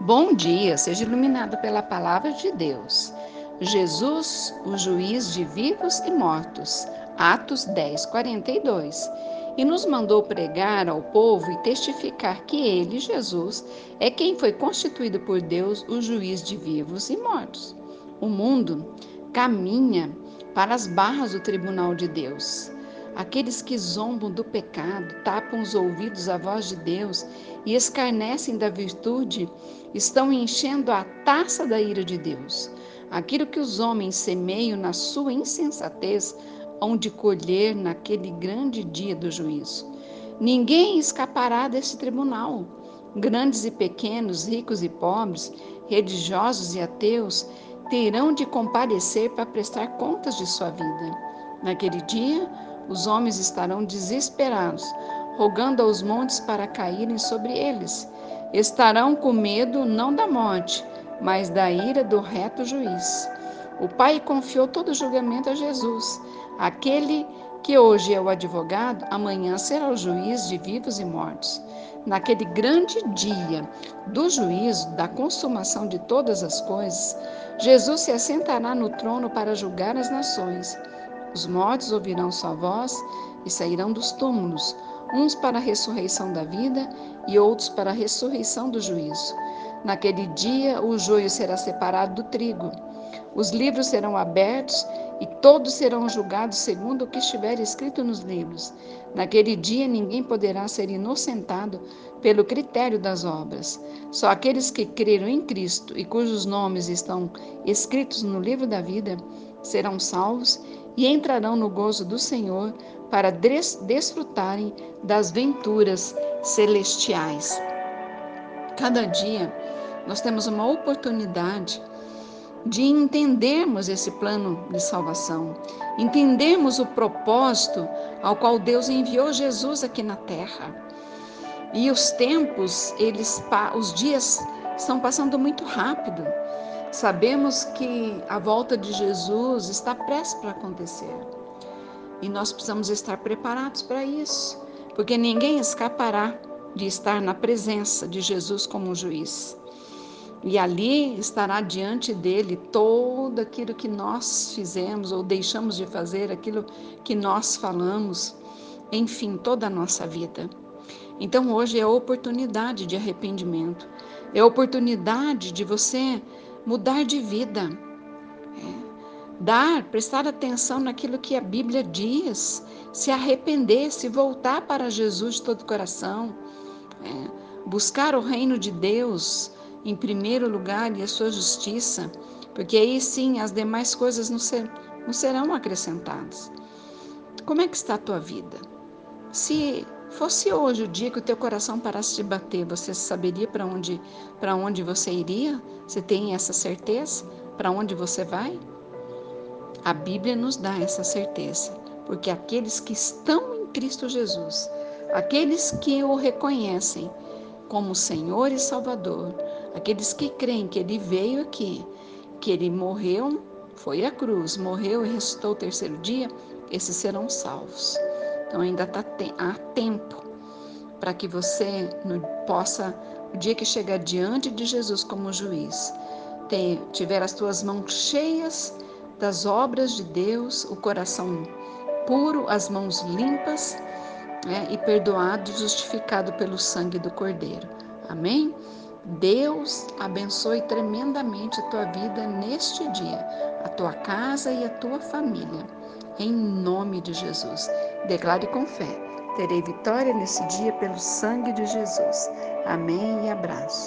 Bom dia, seja iluminado pela palavra de Deus. Jesus, o juiz de vivos e mortos. Atos 10, 42. E nos mandou pregar ao povo e testificar que ele, Jesus, é quem foi constituído por Deus o juiz de vivos e mortos. O mundo caminha para as barras do tribunal de Deus. Aqueles que zombam do pecado, tapam os ouvidos à voz de Deus e escarnecem da virtude, estão enchendo a taça da ira de Deus. Aquilo que os homens semeiam na sua insensatez, hão de colher naquele grande dia do juízo. Ninguém escapará desse tribunal. Grandes e pequenos, ricos e pobres, religiosos e ateus, terão de comparecer para prestar contas de sua vida. Naquele dia, os homens estarão desesperados, rogando aos montes para caírem sobre eles. Estarão com medo não da morte, mas da ira do reto juiz. O Pai confiou todo o julgamento a Jesus. Aquele que hoje é o advogado, amanhã será o juiz de vivos e mortos. Naquele grande dia do juízo, da consumação de todas as coisas, Jesus se assentará no trono para julgar as nações. Os mortos ouvirão sua voz e sairão dos túmulos, uns para a ressurreição da vida e outros para a ressurreição do juízo. Naquele dia o joio será separado do trigo. Os livros serão abertos e todos serão julgados segundo o que estiver escrito nos livros. Naquele dia ninguém poderá ser inocentado pelo critério das obras. Só aqueles que creram em Cristo e cujos nomes estão escritos no livro da vida serão salvos e entrarão no gozo do Senhor para des desfrutarem das venturas celestiais. Cada dia nós temos uma oportunidade de entendermos esse plano de salvação, entendermos o propósito ao qual Deus enviou Jesus aqui na terra. E os tempos, eles os dias estão passando muito rápido. Sabemos que a volta de Jesus está prestes para acontecer. E nós precisamos estar preparados para isso, porque ninguém escapará de estar na presença de Jesus como juiz. E ali estará diante dele todo aquilo que nós fizemos ou deixamos de fazer, aquilo que nós falamos, enfim, toda a nossa vida. Então hoje é a oportunidade de arrependimento, é a oportunidade de você mudar de vida. É. Dar, prestar atenção naquilo que a Bíblia diz, se arrepender, se voltar para Jesus de todo o coração, é. buscar o reino de Deus em primeiro lugar e a sua justiça, porque aí sim as demais coisas não, ser, não serão acrescentadas. Como é que está a tua vida? Se fosse hoje o dia que o teu coração parasse de bater, você saberia para onde, para onde você iria? Você tem essa certeza? Para onde você vai? A Bíblia nos dá essa certeza, porque aqueles que estão em Cristo Jesus, aqueles que o reconhecem como Senhor e Salvador, aqueles que creem que ele veio aqui, que ele morreu, foi à cruz, morreu e ressuscitou o terceiro dia, esses serão salvos. Então ainda tá há tempo para que você possa, no dia que chegar diante de Jesus como juiz, ter, tiver as tuas mãos cheias das obras de Deus, o coração puro, as mãos limpas né, e perdoado e justificado pelo sangue do Cordeiro. Amém? Deus abençoe tremendamente a tua vida neste dia, a tua casa e a tua família. Em nome de Jesus. Declare com fé: terei vitória nesse dia pelo sangue de Jesus. Amém e abraço.